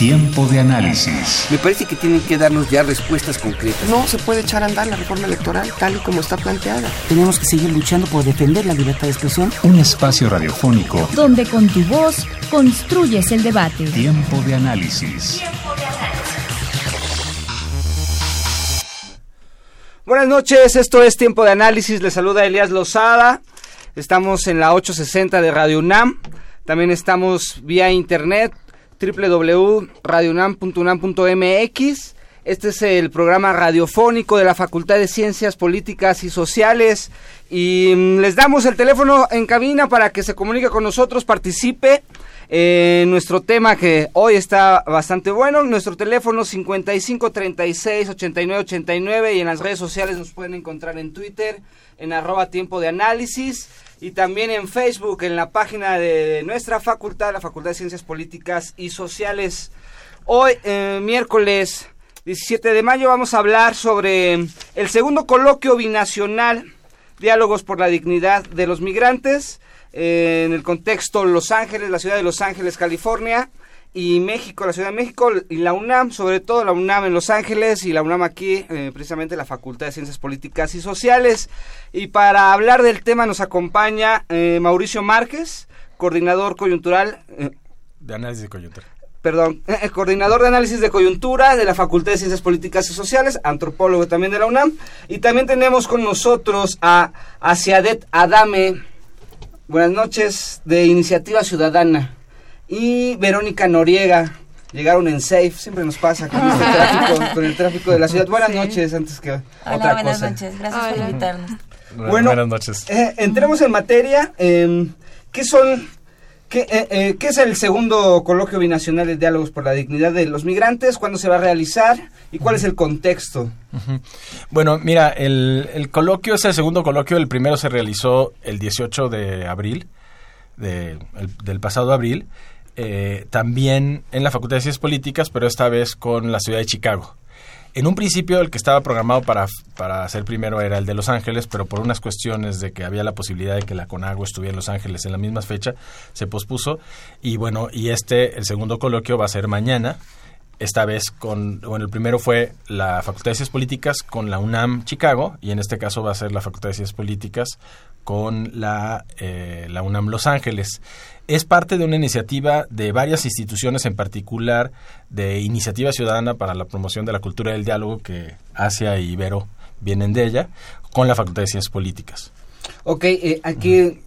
Tiempo de análisis. Me parece que tienen que darnos ya respuestas concretas. No se puede echar a andar la reforma electoral tal y como está planteada. Tenemos que seguir luchando por defender la libertad de expresión. Un espacio radiofónico donde con tu voz construyes el debate. Tiempo de análisis. Buenas noches, esto es Tiempo de Análisis, le saluda Elías Lozada, estamos en la 860 de Radio UNAM, también estamos vía internet www.radiounam.unam.mx. Este es el programa radiofónico de la Facultad de Ciencias Políticas y Sociales y mm, les damos el teléfono en cabina para que se comunique con nosotros, participe en nuestro tema que hoy está bastante bueno. Nuestro teléfono 5536-8989 y en las redes sociales nos pueden encontrar en Twitter en arroba tiempo de análisis y también en Facebook, en la página de nuestra facultad, la Facultad de Ciencias Políticas y Sociales. Hoy, eh, miércoles 17 de mayo, vamos a hablar sobre el segundo coloquio binacional, Diálogos por la Dignidad de los Migrantes, eh, en el contexto Los Ángeles, la ciudad de Los Ángeles, California y México, la Ciudad de México y la UNAM, sobre todo la UNAM en Los Ángeles y la UNAM aquí, eh, precisamente la Facultad de Ciencias Políticas y Sociales. Y para hablar del tema nos acompaña eh, Mauricio Márquez, coordinador coyuntural. Eh, de análisis de coyuntura. Perdón, coordinador de análisis de coyuntura de la Facultad de Ciencias Políticas y Sociales, antropólogo también de la UNAM. Y también tenemos con nosotros a Asiadet Adame. Buenas noches, de Iniciativa Ciudadana y Verónica Noriega. Llegaron en safe, siempre nos pasa con, este tráfico, con el tráfico de la ciudad. Buenas noches, antes que Hola, buenas noches, gracias por invitarnos. Bueno, buenas noches. Eh, entremos en materia. Eh, ¿Qué son ¿Qué, eh, eh, ¿Qué, es el segundo coloquio binacional de diálogos por la dignidad de los migrantes? ¿Cuándo se va a realizar? ¿Y cuál es el contexto? Bueno, mira, el, el, coloquio es el segundo coloquio. El primero se realizó el 18 de abril, de, el, del pasado abril. Eh, también en la Facultad de Ciencias Políticas, pero esta vez con la ciudad de Chicago. En un principio el que estaba programado para, para hacer primero era el de Los Ángeles, pero por unas cuestiones de que había la posibilidad de que la CONAGUA estuviera en Los Ángeles en la misma fecha, se pospuso. Y bueno, y este, el segundo coloquio va a ser mañana, esta vez con, bueno, el primero fue la Facultad de Ciencias Políticas con la UNAM Chicago, y en este caso va a ser la Facultad de Ciencias Políticas con la, eh, la UNAM Los Ángeles es parte de una iniciativa de varias instituciones, en particular de Iniciativa Ciudadana para la Promoción de la Cultura del Diálogo, que Asia y Ibero vienen de ella, con la Facultad de Ciencias Políticas. Ok, eh, aquí eh,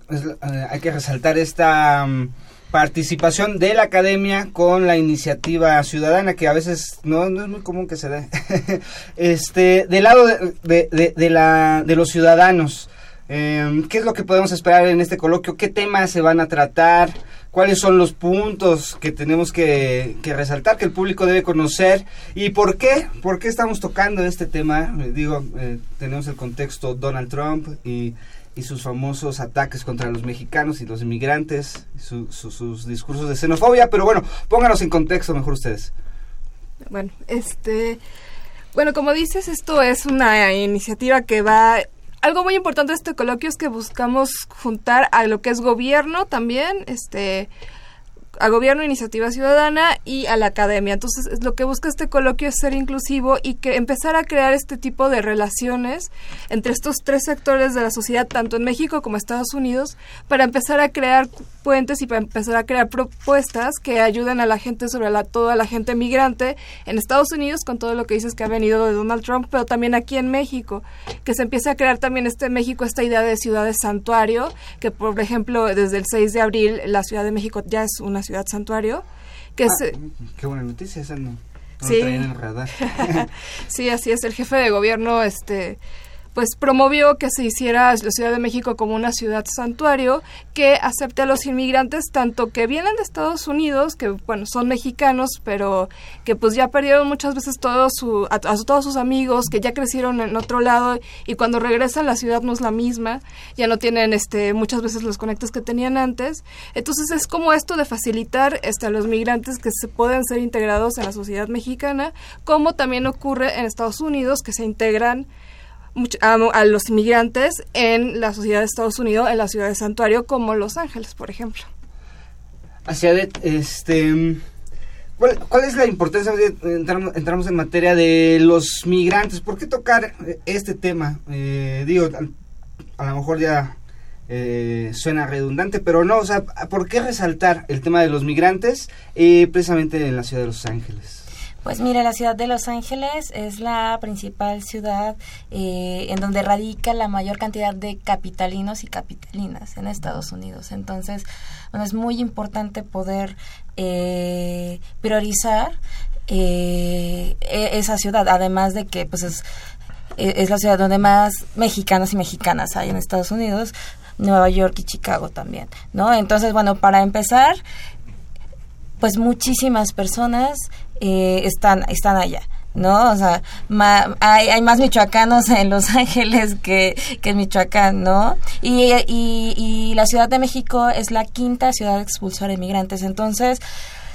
hay que resaltar esta um, participación de la academia con la iniciativa ciudadana, que a veces no, no es muy común que se dé, este, del lado de, de, de, la, de los ciudadanos. Eh, ¿Qué es lo que podemos esperar en este coloquio? ¿Qué temas se van a tratar? ¿Cuáles son los puntos que tenemos que, que, resaltar, que el público debe conocer? ¿Y por qué? ¿Por qué estamos tocando este tema? Eh, digo, eh, tenemos el contexto Donald Trump y, y, sus famosos ataques contra los mexicanos y los inmigrantes, su, su, sus discursos de xenofobia, pero bueno, pónganos en contexto mejor ustedes. Bueno, este... Bueno, como dices, esto es una iniciativa que va algo muy importante de este coloquio es que buscamos juntar a lo que es gobierno también, este a gobierno, iniciativa ciudadana y a la academia. Entonces, lo que busca este coloquio es ser inclusivo y que empezar a crear este tipo de relaciones entre estos tres sectores de la sociedad, tanto en México como Estados Unidos, para empezar a crear puentes y para empezar a crear propuestas que ayuden a la gente, sobre la, toda la gente migrante en Estados Unidos, con todo lo que dices que ha venido de Donald Trump, pero también aquí en México, que se empiece a crear también este México, esta idea de ciudades santuario, que por ejemplo desde el 6 de abril la Ciudad de México ya es una ciudad santuario. Que ah, qué buena noticia, esa no, sí. en el radar. sí, así es, el jefe de gobierno, este pues promovió que se hiciera la Ciudad de México como una ciudad santuario que acepte a los inmigrantes tanto que vienen de Estados Unidos, que bueno, son mexicanos, pero que pues ya perdieron muchas veces todo su, a, todos sus amigos, que ya crecieron en otro lado y cuando regresan la ciudad no es la misma, ya no tienen este muchas veces los conectos que tenían antes. Entonces es como esto de facilitar este, a los migrantes que se pueden ser integrados en la sociedad mexicana, como también ocurre en Estados Unidos, que se integran a, los inmigrantes en la sociedad de Estados Unidos, en la ciudad de Santuario, como Los Ángeles, por ejemplo. Hacia este... ¿Cuál, es la importancia? Entramos, entramos, en materia de los migrantes. ¿Por qué tocar este tema? Eh, digo, a, lo mejor ya eh, suena redundante, pero no, o sea, ¿por qué resaltar el tema de los migrantes eh, precisamente en la ciudad de Los Ángeles? Pues mire, la ciudad de Los Ángeles es la principal ciudad eh, en donde radica la mayor cantidad de capitalinos y capitalinas en Estados Unidos. Entonces, bueno, es muy importante poder eh, priorizar eh, e-, esa ciudad, además de que pues es, e-, es la ciudad donde más mexicanos y mexicanas hay en Estados Unidos, Nueva York y Chicago también, ¿no? Entonces, bueno, para empezar, pues muchísimas personas eh, están, están allá. ¿no? O sea, hay, hay, más michoacanos en Los Ángeles que, que en Michoacán, ¿no? Y, y, y, la Ciudad de México es la quinta ciudad expulsora de migrantes. Entonces,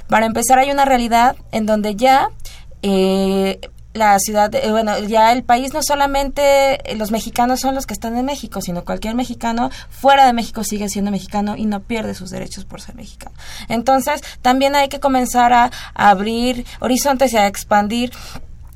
para empezar, hay una realidad en donde ya eh, la ciudad, eh, bueno, ya el país no solamente eh, los mexicanos son los que están en México, sino cualquier mexicano fuera de México sigue siendo mexicano y no pierde sus derechos por ser mexicano. Entonces, también hay que comenzar a abrir horizontes y a expandir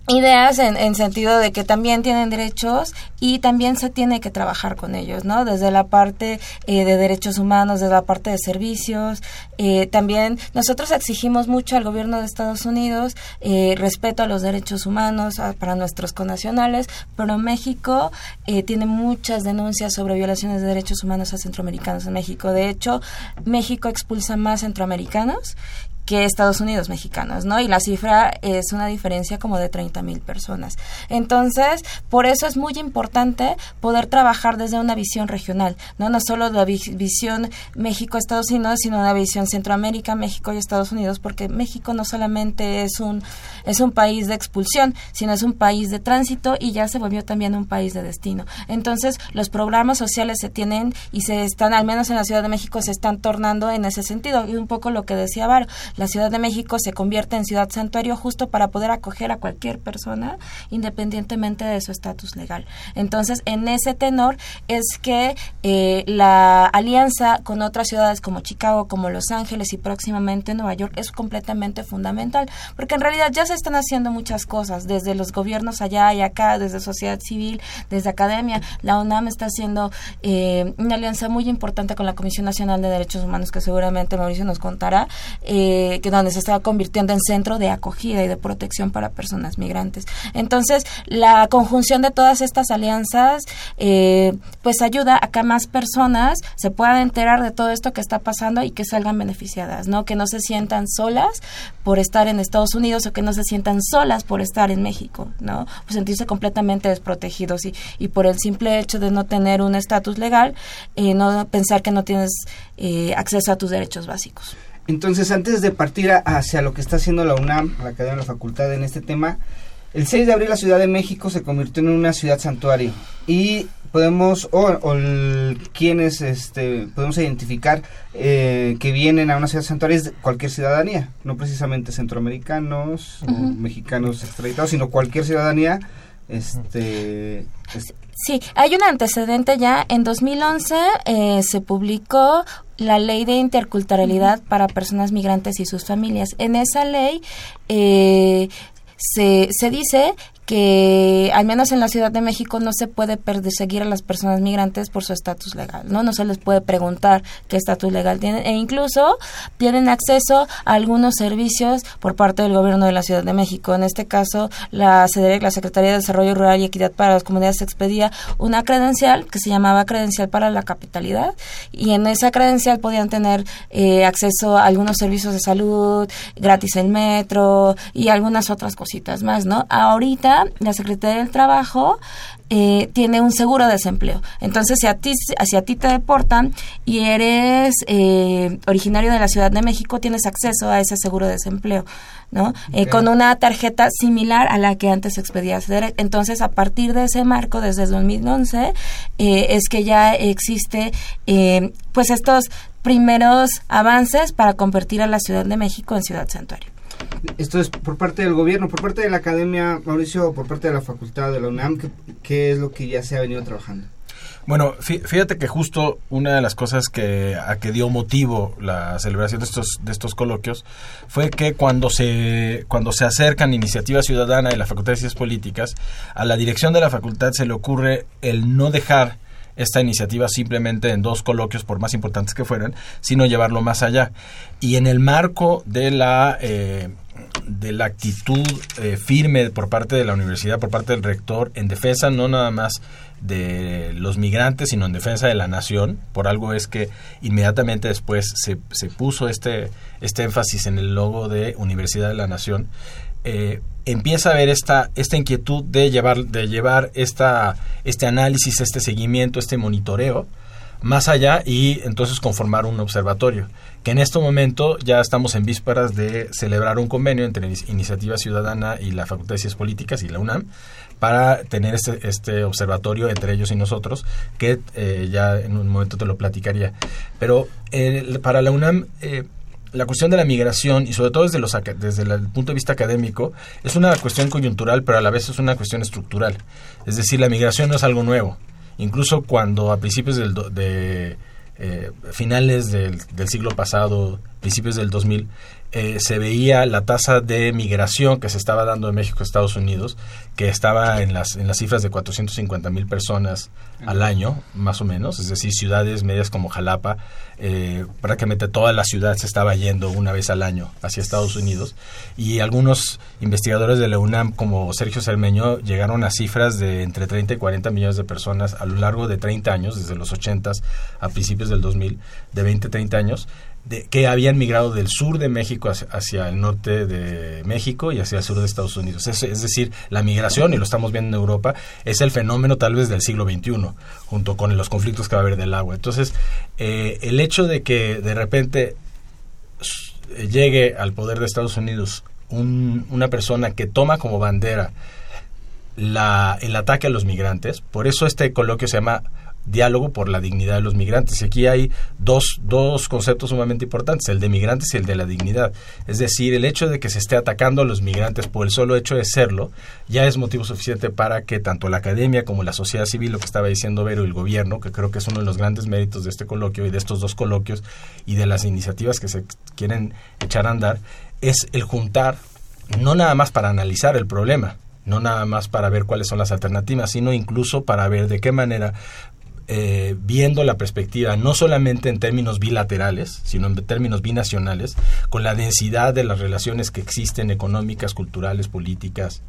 ideas en, en, sentido de que también tienen derechos y también se tiene que trabajar con ellos, ¿no? Desde la parte eh, de derechos humanos, desde la parte de servicios. Eh, también nosotros exigimos mucho al gobierno de Estados Unidos eh, respeto a los derechos humanos para nuestros connacionales, pero México tiene muchas denuncias sobre violaciones de derechos humanos a centroamericanos en México. De hecho, México expulsa más centroamericanos que Estados Unidos mexicanos, ¿no? Y la cifra es una diferencia como de 30 mil personas. Entonces, por eso es muy importante poder trabajar desde una visión regional, ¿no? No solo la visión México-Estados Unidos, sino una visión Centroamérica, México y Estados Unidos, porque México no solamente es un, es un país de expulsión, sino es un país de tránsito y ya se volvió también un país de destino. Entonces, los programas sociales se tienen y se están, al menos en la Ciudad de México, se están tornando en ese sentido. Y un poco lo que decía Varo, la Ciudad de México se convierte en ciudad santuario justo para poder acoger a cualquier persona independientemente de su estatus legal. Entonces, en ese tenor es que eh, la alianza con otras ciudades como Chicago, como Los Ángeles y próximamente Nueva York es completamente fundamental, porque en realidad ya se están haciendo muchas cosas, desde los gobiernos allá y acá, desde sociedad civil, desde academia. La UNAM está haciendo eh, una alianza muy importante con la Comisión Nacional de Derechos Humanos, que seguramente Mauricio nos contará, eh, que donde se está convirtiendo en centro de acogida y de protección para personas migrantes. Entonces, la conjunción de todas estas alianzas, eh, pues ayuda a que más personas se puedan enterar de todo esto que está pasando y que salgan beneficiadas, ¿no? Que no se sientan solas por estar en Estados Unidos o que no se sientan solas por estar en México, ¿no? Sentirse completamente desprotegidos y, y por el simple hecho de no tener un estatus legal, eh, no pensar que no tienes eh, acceso a tus derechos básicos. Entonces, antes de partir hacia lo que está haciendo la UNAM, la Academia de la Facultad en este tema, el 6 de abril la Ciudad de México se convirtió en una ciudad santuario. Y podemos, o, quienes este, podemos identificar eh, que vienen a una ciudad santuario es cualquier ciudadanía, no precisamente centroamericanos o mexicanos extraditados, sino cualquier ciudadanía este, Sí, hay un antecedente ya. En 2011 eh, se publicó la ley de interculturalidad para personas migrantes y sus familias. En esa ley eh, se, se dice que al menos en la Ciudad de México no se puede perseguir a las personas migrantes por su estatus legal, ¿no? No se les puede preguntar qué estatus legal tienen e incluso tienen acceso a algunos servicios por parte del gobierno de la Ciudad de México. En este caso, la CEDEREC, la Secretaría de Desarrollo Rural y Equidad para las Comunidades, expedía una credencial que se llamaba credencial para la capitalidad y en esa credencial podían tener eh, acceso a algunos servicios de salud, gratis el metro y algunas otras cositas más, ¿no? Ahorita la Secretaría del Trabajo eh, tiene un seguro de desempleo. Entonces, si a ti, si a ti te deportan y eres eh, originario de la Ciudad de México, tienes acceso a ese seguro de desempleo, ¿no? Eh, con una tarjeta similar a la que antes expedías. Entonces, a partir de ese marco, desde 2011, es que ya existe, pues, estos primeros avances para convertir a la Ciudad de México en ciudad santuario. Esto es por parte del gobierno, por parte de la academia, Mauricio, por parte de la facultad de la UNAM, ¿qué, es lo que ya se ha venido trabajando? Bueno, fíjate que justo una de las cosas que a que dio motivo la celebración de estos de estos coloquios fue que cuando se cuando se acercan Iniciativa Ciudadana y la Facultad de Ciencias Políticas, a la dirección de la facultad se le ocurre el no dejar esta iniciativa simplemente en dos coloquios, por más importantes que fueran, sino llevarlo más allá. Y en el marco de la, eh, de la actitud eh, firme por parte de la universidad, por parte del rector, en defensa no nada más de los migrantes, sino en defensa de la nación. Por algo es que inmediatamente después se, se puso este, este énfasis en el logo de Universidad de la Nación. Eh, empieza a haber esta, esta inquietud de llevar, de llevar esta, este análisis, este seguimiento, este monitoreo más allá y entonces conformar un observatorio, que en este momento ya estamos en vísperas de celebrar un convenio entre Iniciativa Ciudadana y la Facultad de Ciencias Políticas y la UNAM para tener este, este observatorio entre ellos y nosotros, que eh, ya en un momento te lo platicaría. Pero eh, para la UNAM... la cuestión de la migración y sobre todo desde, los, desde el punto de vista académico es una cuestión coyuntural, pero a la vez es una cuestión estructural. Es decir, la migración no es algo nuevo. Incluso cuando a principios del, de eh, finales del, del, siglo pasado, principios del 2000, eh, se veía la tasa de migración que se estaba dando de México a Estados Unidos, que estaba en las, en las cifras de 450 mil personas al año, más o menos, es decir, ciudades medias como Jalapa, eh, prácticamente toda la ciudad se estaba yendo una vez al año hacia Estados Unidos, y algunos investigadores de la UNAM, como Sergio Cermeño, llegaron a cifras de entre 30 y 40 millones de personas a lo largo de 30 años, desde los 80 a principios del 2000, de 20 30 años, de, que habían migrado del sur de México hacia, el norte de México y hacia el sur de Estados Unidos. Es, decir, la migración, y lo estamos viendo en Europa, es el fenómeno tal vez del siglo XXI, junto con los conflictos que va a haber del agua. Entonces, eh, el hecho de que de repente llegue al poder de Estados Unidos una persona que toma como bandera la, el ataque a los migrantes, por eso este coloquio se llama diálogo por la dignidad de los migrantes. Y aquí hay dos, dos conceptos sumamente importantes, el de migrantes y el de la dignidad. Es decir, el hecho de que se esté atacando a los migrantes por el solo hecho de serlo, ya es motivo suficiente para que tanto la academia como la sociedad civil, lo que estaba diciendo Vero, el gobierno, que creo que es uno de los grandes méritos de este coloquio y de estos dos coloquios y de las iniciativas que se quieren echar a andar, es el juntar, no nada más para analizar el problema, no nada más para ver cuáles son las alternativas, sino incluso para ver de qué manera eh, viendo la perspectiva no solamente en términos bilaterales, sino en términos binacionales, con la densidad de las relaciones que existen económicas, culturales, políticas,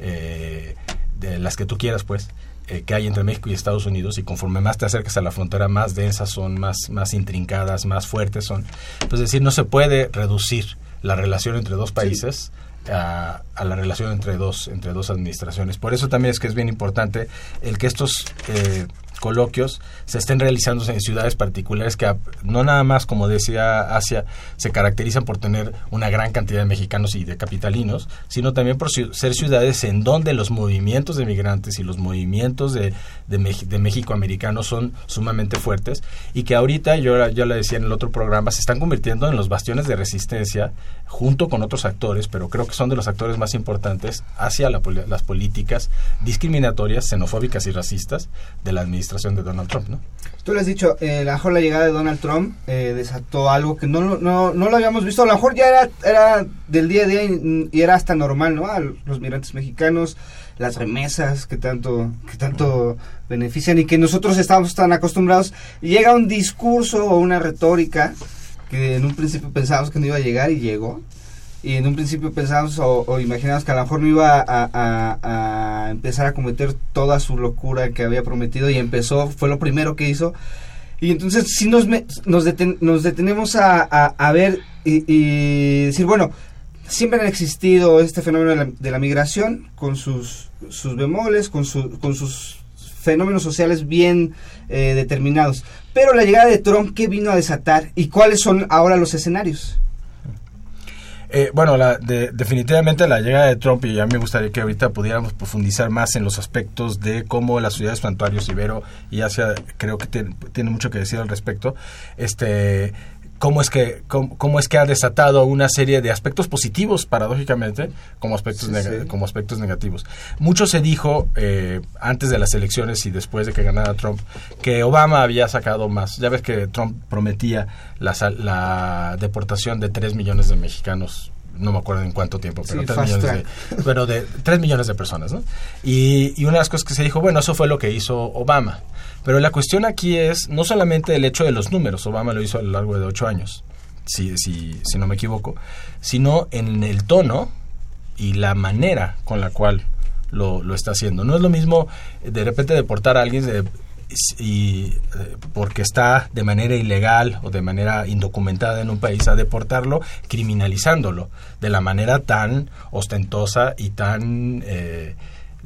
eh, de las que tú quieras, pues, eh, que hay entre México y Estados Unidos, y conforme más te acercas a la frontera, más densas son, más, más intrincadas, más fuertes son. Pues, es decir, no se puede reducir la relación entre dos países. A, a, la relación entre dos entre dos administraciones por eso también es que es bien importante el que estos eh, coloquios se estén realizando en ciudades particulares que no nada más, como decía Asia, se caracterizan por tener una gran cantidad de mexicanos y de capitalinos, sino también por ser ciudades en donde los movimientos de migrantes y los movimientos de, de, de México americanos son sumamente fuertes y que ahorita, yo ya lo decía en el otro programa, se están convirtiendo en los bastiones de resistencia junto con otros actores, pero creo que son de los actores más importantes hacia las políticas discriminatorias, xenofóbicas y racistas de la administración de Donald Trump, ¿no? Tú le has dicho, eh, a lo mejor la llegada de Donald Trump eh, desató algo que no, no, no lo habíamos visto, a lo mejor ya era, era del día a día y, era hasta normal, ¿no? A los migrantes mexicanos, las remesas que tanto, que tanto benefician y que nosotros estamos tan acostumbrados. Llega un discurso o una retórica que en un principio pensábamos que no iba a llegar y llegó y en un principio pensábamos o, o, imaginábamos que a lo mejor no iba a, empezar a cometer toda su locura que había prometido y empezó, fue lo primero que hizo. Y entonces si nos, nos, nos detenemos a, ver y, decir, bueno, siempre ha existido este fenómeno de la, migración con sus sus bemoles, con, su, con sus fenómenos sociales bien eh, determinados. Pero la llegada de Trump, ¿qué vino a desatar? ¿Y cuáles son ahora los escenarios? Eh, bueno, la, de, definitivamente la llegada de Trump, y ya me gustaría que ahorita pudiéramos profundizar más en los aspectos de cómo las ciudades santuarios Ibero y Asia, creo que tiene mucho que decir al respecto, este cómo es que cómo, es que ha desatado una serie de aspectos positivos paradójicamente como aspectos como aspectos negativos. Mucho se dijo eh, antes de las elecciones y después de que ganara Trump que Obama había sacado más. Ya ves que Trump prometía la, la deportación de 3 millones de mexicanos no me acuerdo en cuánto tiempo, pero, 3 millones de, pero de 3 millones de personas, ¿no? Y, y una de las cosas que se dijo, bueno, eso fue lo que hizo Obama. Pero la cuestión aquí es no solamente el hecho de los números, Obama lo hizo a lo largo de ocho años, si, si, si no me equivoco, sino en el tono y la manera con la cual lo, lo está haciendo. No es lo mismo de repente deportar a alguien de, y eh, porque está de manera ilegal o de manera indocumentada en un país a deportarlo criminalizándolo de la manera tan ostentosa y tan eh,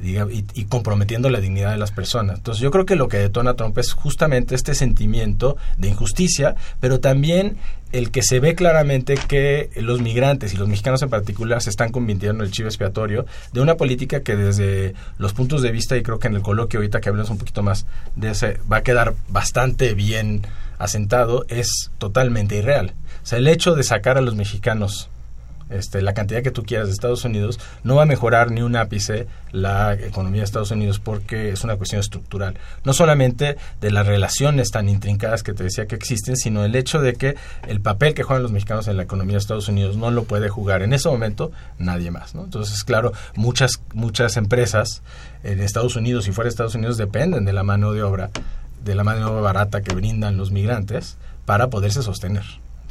y, comprometiendo la dignidad de las personas. Entonces yo creo que lo que detona Trump es justamente este sentimiento de injusticia, pero también el que se ve claramente que los migrantes y los mexicanos en particular se están convirtiendo en el chivo expiatorio de una política que desde los puntos de vista, y creo que en el coloquio ahorita que hablemos un poquito más de ese, va a quedar bastante bien asentado, es totalmente irreal. O sea, el hecho de sacar a los mexicanos este, la cantidad que tú quieras de Estados Unidos, no va a mejorar ni un ápice la economía de Estados Unidos porque es una cuestión estructural. No solamente de las relaciones tan intrincadas que te decía que existen, sino el hecho de que el papel que juegan los mexicanos en la economía de Estados Unidos no lo puede jugar en ese momento nadie más. ¿no? Entonces, claro, muchas, muchas empresas en Estados Unidos y fuera de Estados Unidos dependen de la mano de obra, de la mano de obra barata que brindan los migrantes para poderse sostener.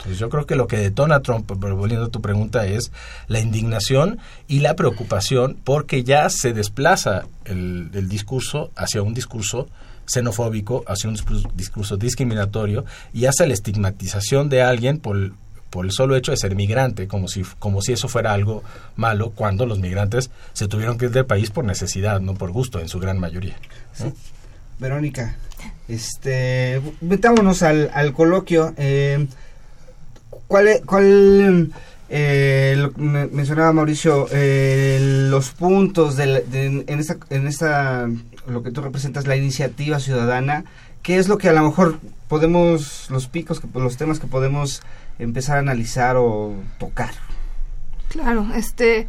Entonces yo creo que lo que detona a Trump, volviendo a tu pregunta, es la indignación y la preocupación porque ya se desplaza el, discurso hacia un discurso xenofóbico, hacia un discurso, discriminatorio y hacia la estigmatización de alguien por, por el solo hecho de ser migrante, como si, como si eso fuera algo malo, cuando los migrantes se tuvieron que ir del país por necesidad, no por gusto, en su gran mayoría. Verónica, este, metámonos al, al coloquio. Eh, ¿Cuál, cuál eh, mencionaba Mauricio, eh, los puntos de, en, esta, en esta, lo que tú representas, la iniciativa ciudadana, qué es lo que a lo mejor podemos, los picos, que, los temas que podemos empezar a analizar o tocar? Claro, este,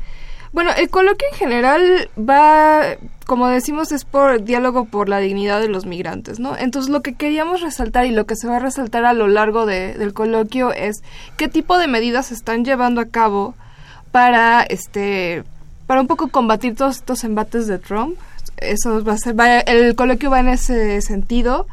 bueno, el coloquio en general va, como decimos, es por diálogo por la dignidad de los migrantes, ¿no? Entonces lo que queríamos resaltar y lo que se va a resaltar a lo largo del coloquio es qué tipo de medidas se están llevando a cabo para, este, para un poco combatir todos estos embates de Trump. Eso va a ser, el coloquio va en ese sentido.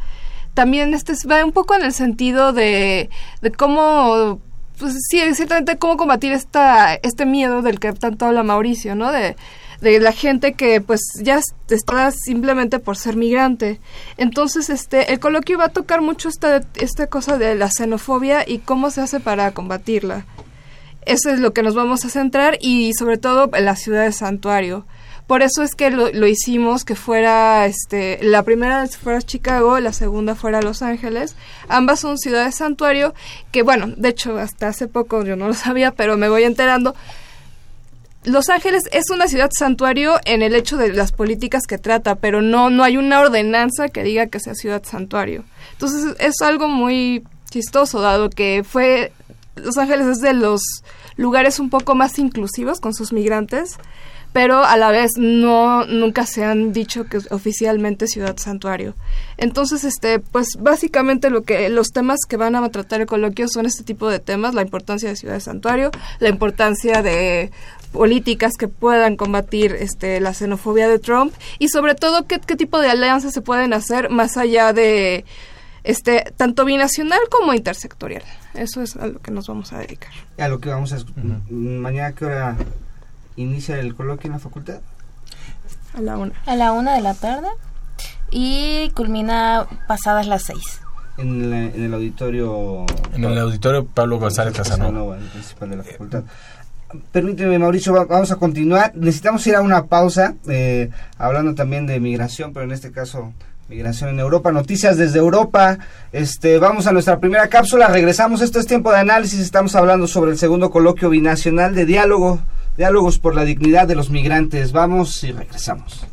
También este va un poco en el sentido de, de cómo pues sí, ciertamente cómo combatir esta, este miedo del que tanto habla Mauricio, ¿no? De, de la gente que pues ya está simplemente por ser migrante. Entonces, este, el coloquio va a tocar mucho esta, esta cosa de la xenofobia y cómo se hace para combatirla. Eso es lo que nos vamos a centrar y sobre todo en la ciudad de Santuario. Por eso es que lo, hicimos que fuera, este, la primera fuera Chicago, la segunda fuera Los Ángeles. Ambas son ciudades santuario que, bueno, de hecho, hasta hace poco yo no lo sabía, pero me voy enterando. Los Ángeles es una ciudad santuario en el hecho de las políticas que trata, pero no, no hay una ordenanza que diga que sea ciudad santuario. Entonces es algo muy chistoso, dado que fue Los Ángeles es de los lugares un poco más inclusivos con sus migrantes pero a la vez no nunca se han dicho que es oficialmente ciudad santuario. Entonces, este, pues básicamente lo que los temas que van a tratar el coloquio son este tipo de temas, la importancia de ciudad santuario, la importancia de políticas que puedan combatir este la xenofobia de Trump y sobre todo qué, qué tipo de alianzas se pueden hacer más allá de este tanto binacional como intersectorial. Eso es a lo que nos vamos a dedicar. A lo que vamos a mañana qué hora inicia el coloquio en la facultad? A la una. A la una de la tarde y culmina pasadas las seis. En, en el auditorio... En el auditorio Pablo González Casanova. el principal de la facultad. permíteme Mauricio, vamos a continuar. Necesitamos ir a una pausa, eh, hablando también de migración, pero en este caso migración en Europa, noticias desde Europa. Este, vamos a nuestra primera cápsula, regresamos. Esto es tiempo de análisis. Estamos hablando sobre el segundo coloquio binacional de diálogo, diálogos por la dignidad de los migrantes. Vamos y regresamos.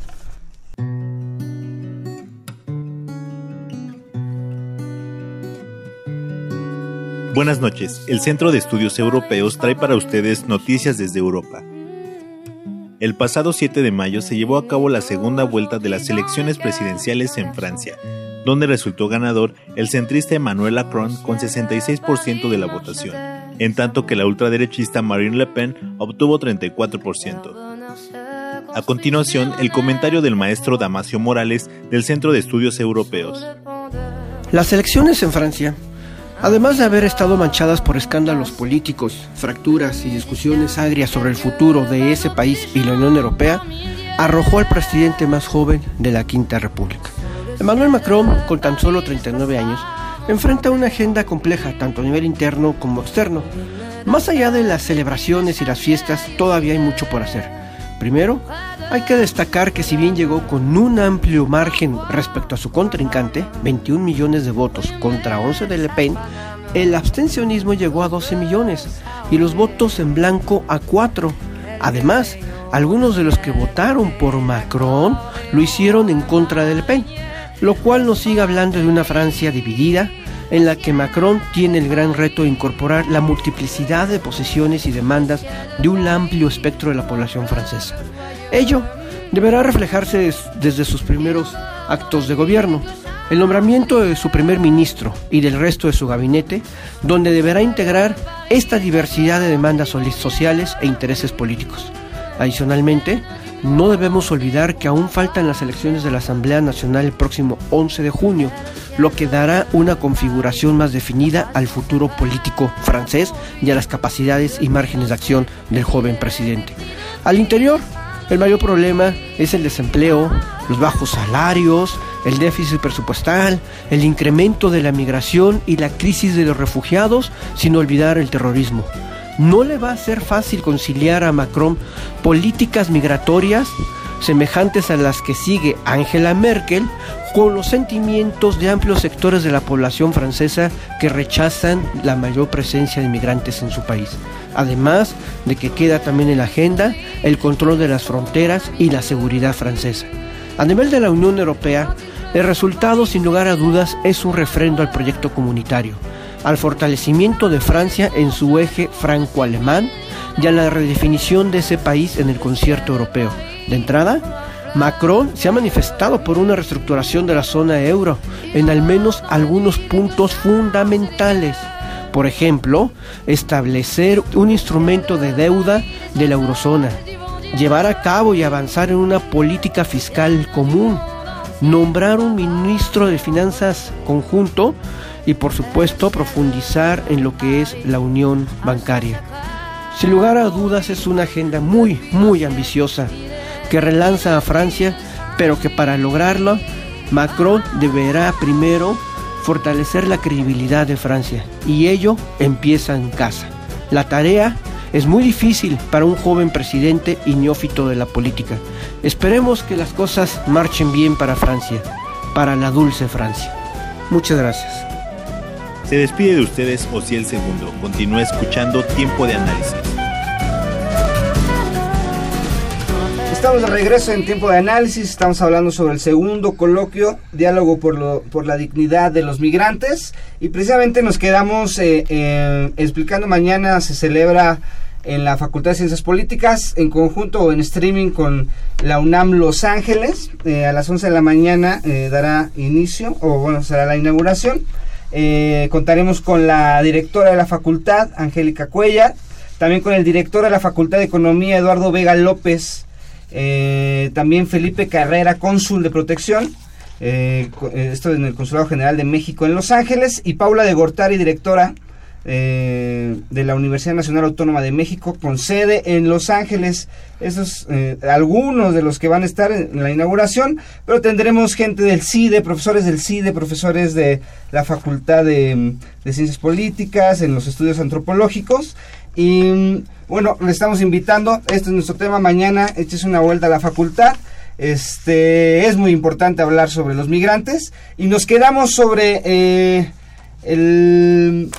Buenas noches. El Centro de Estudios Europeos trae para ustedes noticias desde Europa. El pasado 7 de mayo se llevó a cabo la segunda vuelta de las elecciones presidenciales en Francia, donde resultó ganador el centrista Emmanuel Macron con 66% de la votación, en tanto que la ultraderechista Marine Le Pen obtuvo 34%. A continuación, el comentario del maestro Damasio Morales del Centro de Estudios Europeos. Las elecciones en Francia Además de haber estado manchadas por escándalos políticos, fracturas y discusiones agrias sobre el futuro de ese país y la Unión Europea, arrojó al presidente más joven de la Quinta República. Emmanuel Macron, con tan solo 39 años, enfrenta una agenda compleja tanto a nivel interno como externo. Más allá de las celebraciones y las fiestas, todavía hay mucho por hacer. Primero, hay que destacar que si bien llegó con un amplio margen respecto a su contrincante, 21 millones de votos contra 11 de Le Pen, el abstencionismo llegó a 12 millones y los votos en blanco a 4. Además, algunos de los que votaron por Macron lo hicieron en contra de Le Pen, lo cual nos sigue hablando de una Francia dividida, en la que Macron tiene el gran reto de incorporar la multiplicidad de posiciones y demandas de un amplio espectro de la población francesa. Ello deberá reflejarse desde sus primeros actos de gobierno, el nombramiento de su primer ministro y del resto de su gabinete, donde deberá integrar esta diversidad de demandas sociales e intereses políticos. Adicionalmente, no debemos olvidar que aún faltan las elecciones de la Asamblea Nacional el próximo 11 de junio, lo que dará una configuración más definida al futuro político francés y a las capacidades y márgenes de acción del joven presidente. Al interior, el mayor problema es el desempleo, los bajos salarios, el déficit presupuestal, el incremento de la migración y la crisis de los refugiados, sin olvidar el terrorismo no le va a ser fácil conciliar a Macron políticas migratorias semejantes a las que sigue Angela Merkel con los sentimientos de amplios sectores de la población francesa que rechazan la mayor presencia de migrantes en su país. Además de que queda también en la agenda el control de las fronteras y la seguridad francesa. A nivel de la Unión Europea, el resultado sin lugar a dudas es un refrendo al proyecto comunitario al fortalecimiento de Francia en su eje franco-alemán y a la redefinición de ese país en el concierto europeo. De entrada, Macron se ha manifestado por una reestructuración de la zona euro en al menos algunos puntos fundamentales. Por ejemplo, establecer un instrumento de deuda de la eurozona, llevar a cabo y avanzar en una política fiscal común, nombrar un ministro de finanzas conjunto y por supuesto profundizar en lo que es la unión bancaria. Sin lugar a dudas es una agenda muy, muy ambiciosa que relanza a Francia, pero que para lograrlo Macron deberá primero fortalecer la credibilidad de Francia y ello empieza en casa. La tarea es muy difícil para un joven presidente y neófito de la política. Esperemos que las cosas marchen bien para Francia, para la dulce Francia. Muchas gracias. Se despide de ustedes el Segundo. Continúa escuchando Tiempo de Análisis. Estamos de regreso en Tiempo de Análisis. Estamos hablando sobre el segundo coloquio, Diálogo por, lo, por la Dignidad de los Migrantes. Y precisamente nos quedamos eh, eh, explicando. Mañana se celebra en la Facultad de Ciencias Políticas, en conjunto o en streaming con la UNAM Los Ángeles. Eh, a las 11 de la mañana dará inicio, o bueno, será la inauguración. Eh, contaremos con la directora de la facultad, Angélica Cuella, también con el director de la Facultad de Economía, Eduardo Vega López, eh, también Felipe Carrera, cónsul de protección, eh, esto en el Consulado General de México en Los Ángeles, y Paula de Gortari, directora eh, de la Universidad Nacional Autónoma de México con sede en Los Ángeles. Esos eh, algunos de los que van a estar en la inauguración, pero tendremos gente del CIDE, profesores del CIDE, profesores de la Facultad de, Ciencias Políticas, en los estudios antropológicos Y mm, bueno, le estamos invitando, este es nuestro tema mañana, échese una vuelta a la facultad. Este es muy importante hablar sobre los migrantes y nos quedamos sobre eh, el-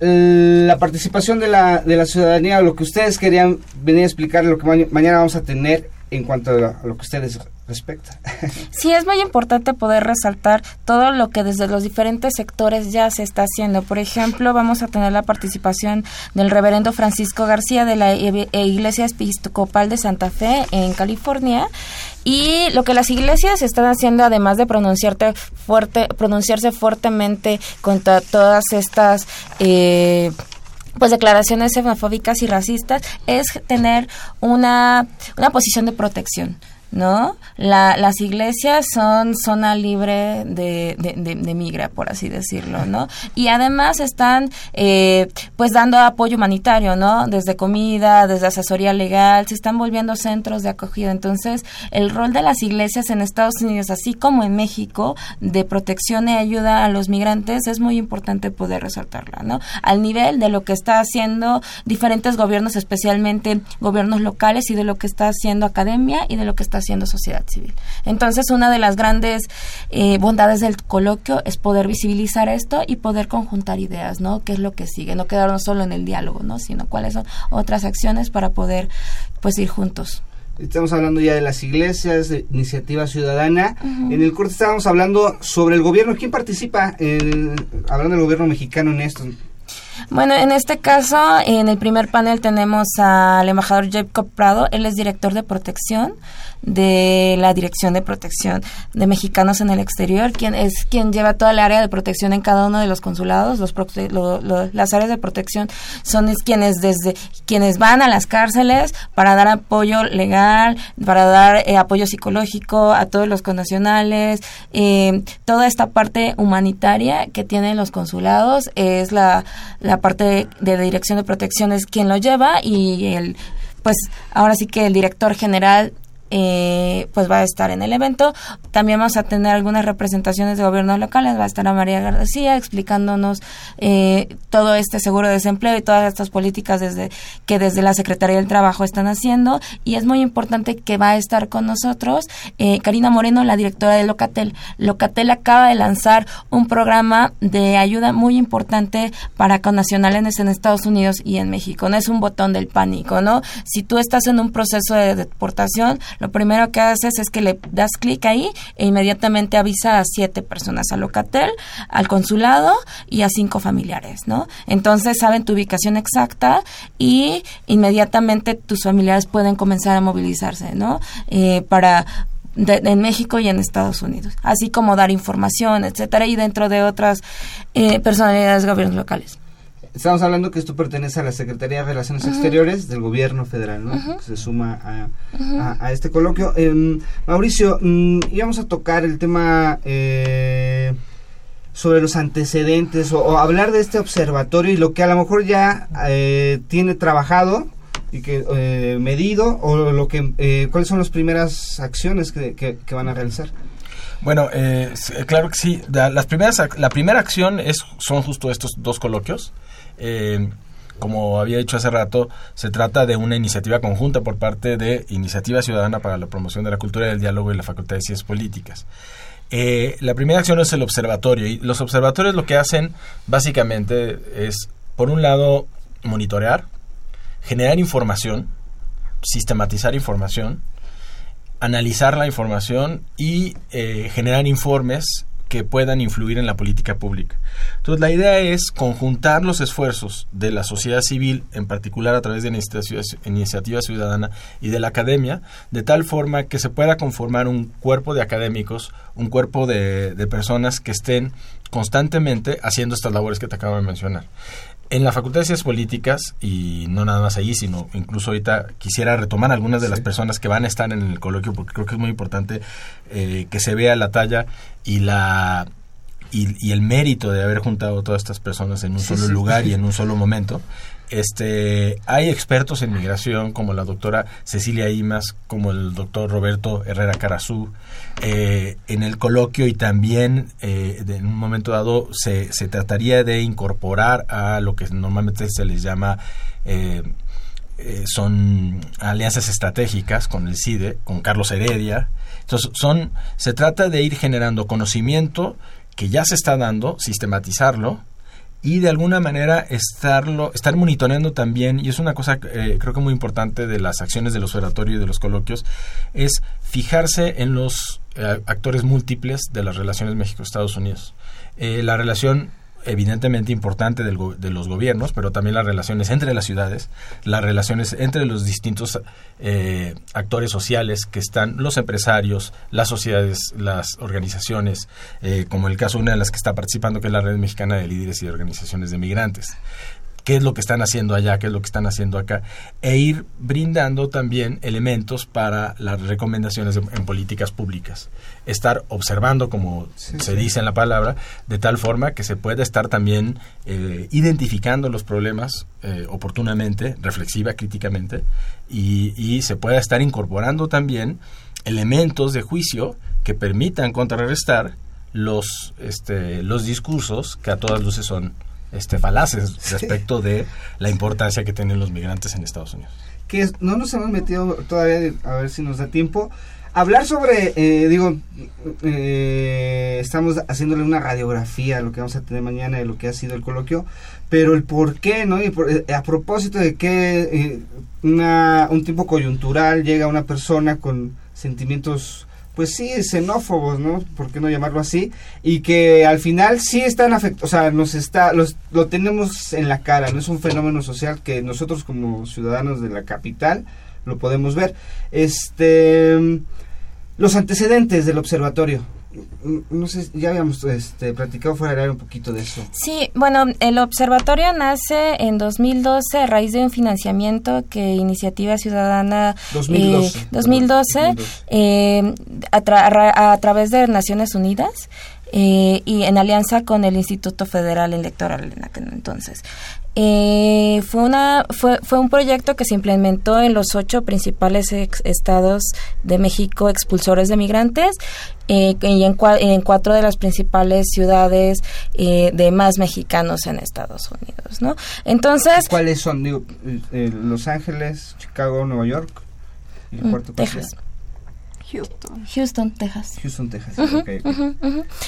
la participación de la, de la ciudadanía, lo que ustedes querían venir a explicar, lo que ma- mañana vamos a tener en cuanto a lo que ustedes respecta. Sí, es muy importante poder resaltar todo lo que desde los diferentes sectores ya se está haciendo. Por ejemplo, vamos a tener la participación del reverendo Francisco García de la E- E- Iglesia Episcopal de Santa Fe en California. Y lo que las iglesias están haciendo, además de pronunciarte fuerte, pronunciarse fuertemente contra todas estas eh, pues declaraciones xenofóbicas y racistas, es tener una, una posición de protección. ¿No? La, las iglesias son zona libre de, de, de- migra, por así decirlo, ¿no? Y además están, eh, pues, dando apoyo humanitario, ¿no? Desde comida, desde asesoría legal, se están volviendo centros de acogida. Entonces, el rol de las iglesias en Estados Unidos, así como en México, de protección y ayuda a los migrantes, es muy importante poder resaltarla, ¿no? Al nivel de lo que está haciendo diferentes gobiernos, especialmente gobiernos locales, y de lo que está haciendo academia y de lo que está haciendo sociedad civil. Entonces, una de las grandes eh, bondades del coloquio es poder visibilizar esto y poder conjuntar ideas, ¿no? ¿Qué es lo que sigue? No quedarnos solo en el diálogo, ¿no? Sino cuáles son otras acciones para poder, pues, ir juntos. Estamos hablando ya de las iglesias, de iniciativa ciudadana. En el corte estábamos hablando sobre el gobierno. ¿Quién participa en- hablando del gobierno mexicano en esto? Bueno, en este caso, en el primer panel tenemos al embajador Jacob Prado, él es director de protección de la Dirección de Protección de Mexicanos en el Exterior, quien es quien lleva toda el área de protección en cada uno de los consulados. Los lo- lo- las áreas de protección son es quienes desde quienes van a las cárceles para dar apoyo legal, para dar eh, apoyo psicológico a todos los connacionales, eh, toda esta parte humanitaria que tienen los consulados es la parte de la dirección de protección es quien lo lleva y el pues ahora sí que el director general eh, pues va a estar en el evento. También vamos a tener algunas representaciones de gobiernos locales. Va a estar a María García explicándonos eh, todo este seguro de desempleo y todas estas políticas desde que desde la Secretaría del Trabajo están haciendo. Y es muy importante que va a estar con nosotros eh, Karina Moreno, la directora de Locatel. Locatel acaba de lanzar un programa de ayuda muy importante para connacionales en Estados Unidos y en México. No es un botón del pánico, ¿no? Si tú estás en un proceso de deportación, lo primero que haces es que le das clic ahí e inmediatamente avisa a siete personas, a Locatel, al consulado y a cinco familiares, ¿no? Entonces saben tu ubicación exacta y inmediatamente tus familiares pueden comenzar a movilizarse, ¿no? Eh, para de- en México y en Estados Unidos, así como dar información, etcétera, y dentro de otras eh, personalidades de gobiernos locales. Estamos hablando que esto pertenece a la Secretaría de Relaciones. Exteriores del gobierno federal, ¿no? Que se suma a, a- a este coloquio. Em, Mauricio, mm, íbamos a tocar el tema eh, sobre los antecedentes o, o hablar de este observatorio y lo que a lo mejor ya eh, tiene trabajado y que eh, medido o lo que eh, cuáles son las primeras acciones que, que- que van a realizar. Bueno, eh, claro que sí. Las primeras, ac- la primera acción es, son justo estos dos coloquios. Eh, como había dicho hace rato, se trata de una iniciativa conjunta por parte de Iniciativa Ciudadana para la Promoción de la Cultura y el Diálogo y la Facultad de Ciencias Políticas. Eh, la primera acción es el observatorio y los observatorios lo que hacen básicamente es, por un lado, monitorear, generar información, sistematizar información, analizar la información y eh, generar informes que puedan influir en la política pública. Entonces, la idea es conjuntar los esfuerzos de la sociedad civil, en particular a través de iniciativa, ciudadana y de la academia, de tal forma que se pueda conformar un cuerpo de académicos, un cuerpo de, de personas que estén constantemente haciendo estas labores que te acabo de mencionar. En la Facultad de Ciencias Políticas, y no nada más allí, sino incluso ahorita quisiera retomar algunas de las personas que van a estar en el coloquio, porque creo que es muy importante eh, que se vea la talla y la y, y el mérito de haber juntado todas estas personas en un Sí, solo sí. lugar y en un solo momento. Este, hay expertos en migración como la doctora Cecilia Imas, como el doctor Roberto Herrera Carazú, eh, en el coloquio y también eh, en un momento dado se, se, trataría de incorporar a lo que normalmente se les llama eh, son alianzas estratégicas con el CIDE, con Carlos Heredia. Entonces, son, se trata de ir generando conocimiento que ya se está dando, sistematizarlo, y de alguna manera estarlo, estar monitoreando también, y es una cosa eh, creo que muy importante de las acciones del observatorio y de los coloquios, es fijarse en los eh, actores múltiples de las relaciones México-Estados Unidos. Eh, la relación evidentemente importante del de los gobiernos, pero también las relaciones entre las ciudades, las relaciones entre los distintos eh, actores sociales que están, los empresarios, las sociedades, las organizaciones, eh, como el caso de una de las que está participando, que es la Red Mexicana de Líderes y Organizaciones de Migrantes qué es lo que están haciendo allá, qué es lo que están haciendo acá, e ir brindando también elementos para las recomendaciones en políticas públicas. Estar observando, como se dice en la palabra, de tal forma que se pueda estar también eh, identificando los problemas eh, oportunamente, reflexiva, críticamente, y, y se pueda estar incorporando también elementos de juicio que permitan contrarrestar los, este, los discursos que a todas luces son este, falaces respecto de la importancia que tienen los migrantes en Estados Unidos. Que no nos hemos metido todavía, a ver si nos da tiempo. Hablar sobre, eh, digo, eh, estamos haciéndole una radiografía a lo que vamos a tener mañana de lo que ha sido el coloquio, pero el por qué, ¿no? Y eh, a propósito de que una, un tipo coyuntural llega una persona con sentimientos pues sí, xenófobos, ¿no? ¿Por qué no llamarlo así? Y que al final sí están afectados, o sea, nos está, los, lo tenemos en la cara, no es un fenómeno social que nosotros como ciudadanos de la capital lo podemos ver. Este, los antecedentes del observatorio, no sé, ya habíamos este, platicado fuera de un poquito de eso. Sí, bueno, el observatorio nace en 2012 a raíz de un financiamiento que Iniciativa Ciudadana 2012, 2012, eh, a, a, través de Naciones Unidas eh, y en alianza con el Instituto Federal Electoral en aquel entonces. Eh, fue, una, fue, fue un proyecto que se implementó en los ocho principales estados de México expulsores de migrantes eh, y en, en, cuatro de las principales ciudades eh, de más mexicanos en Estados Unidos, ¿no? Entonces... ¿Cuáles son? Digo, eh, Los Ángeles, Chicago, Nueva York y mm, Texas. Houston. Houston, Texas. Houston, Texas.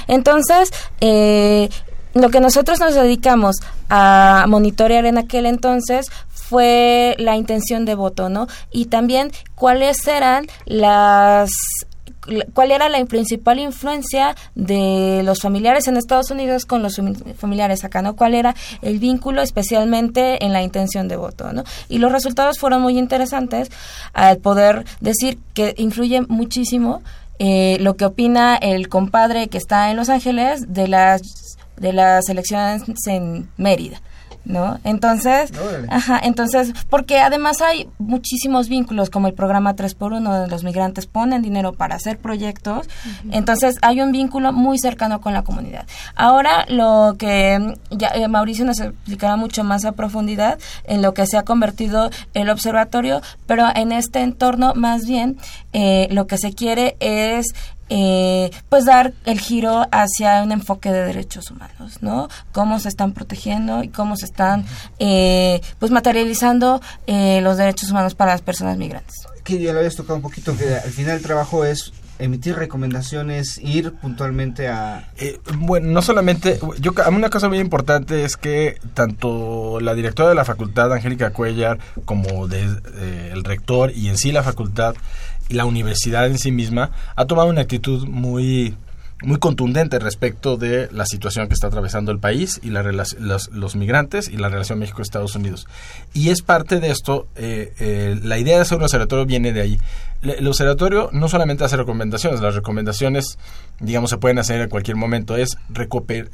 Entonces, eh, lo que nosotros nos dedicamos a monitorear en aquel entonces fue la intención de voto, ¿no? Y también cuáles eran las cuál era la principal influencia de los familiares en Estados Unidos con los familiares acá, ¿no? ¿Cuál era el vínculo especialmente en la intención de voto, ¿no? Y los resultados fueron muy interesantes al poder decir que influye muchísimo eh, lo que opina el compadre que está en Los Ángeles de las de las elecciones en Mérida. ¿No? Entonces, ajá, entonces, porque además hay muchísimos vínculos como el programa 3x1 donde los migrantes ponen dinero para hacer proyectos, entonces hay un vínculo muy cercano con la comunidad. Ahora lo que ya, eh, Mauricio nos explicará mucho más a profundidad en lo que se ha convertido el observatorio, pero en este entorno más bien eh, lo que se quiere es eh, pues dar el giro hacia un enfoque de derechos humanos, ¿no? Cómo se están protegiendo y cómo se están eh, pues materializando eh, los derechos humanos para las personas migrantes. Que ya lo habías tocado un poquito, que al final el trabajo es emitir recomendaciones, ir puntualmente a... bueno, no solamente, yo una cosa muy importante es que tanto la directora de la facultad, Angélica Cuellar, como de, el rector y en sí la facultad, la universidad en sí misma ha tomado una actitud muy muy contundente respecto de la situación que está atravesando el país y la los, los, migrantes y la relación México-Estados Unidos. Y es parte de esto, eh, eh, la idea de hacer un observatorio viene de ahí el observatorio no solamente hace recomendaciones, las recomendaciones, digamos, se pueden hacer en cualquier momento, es,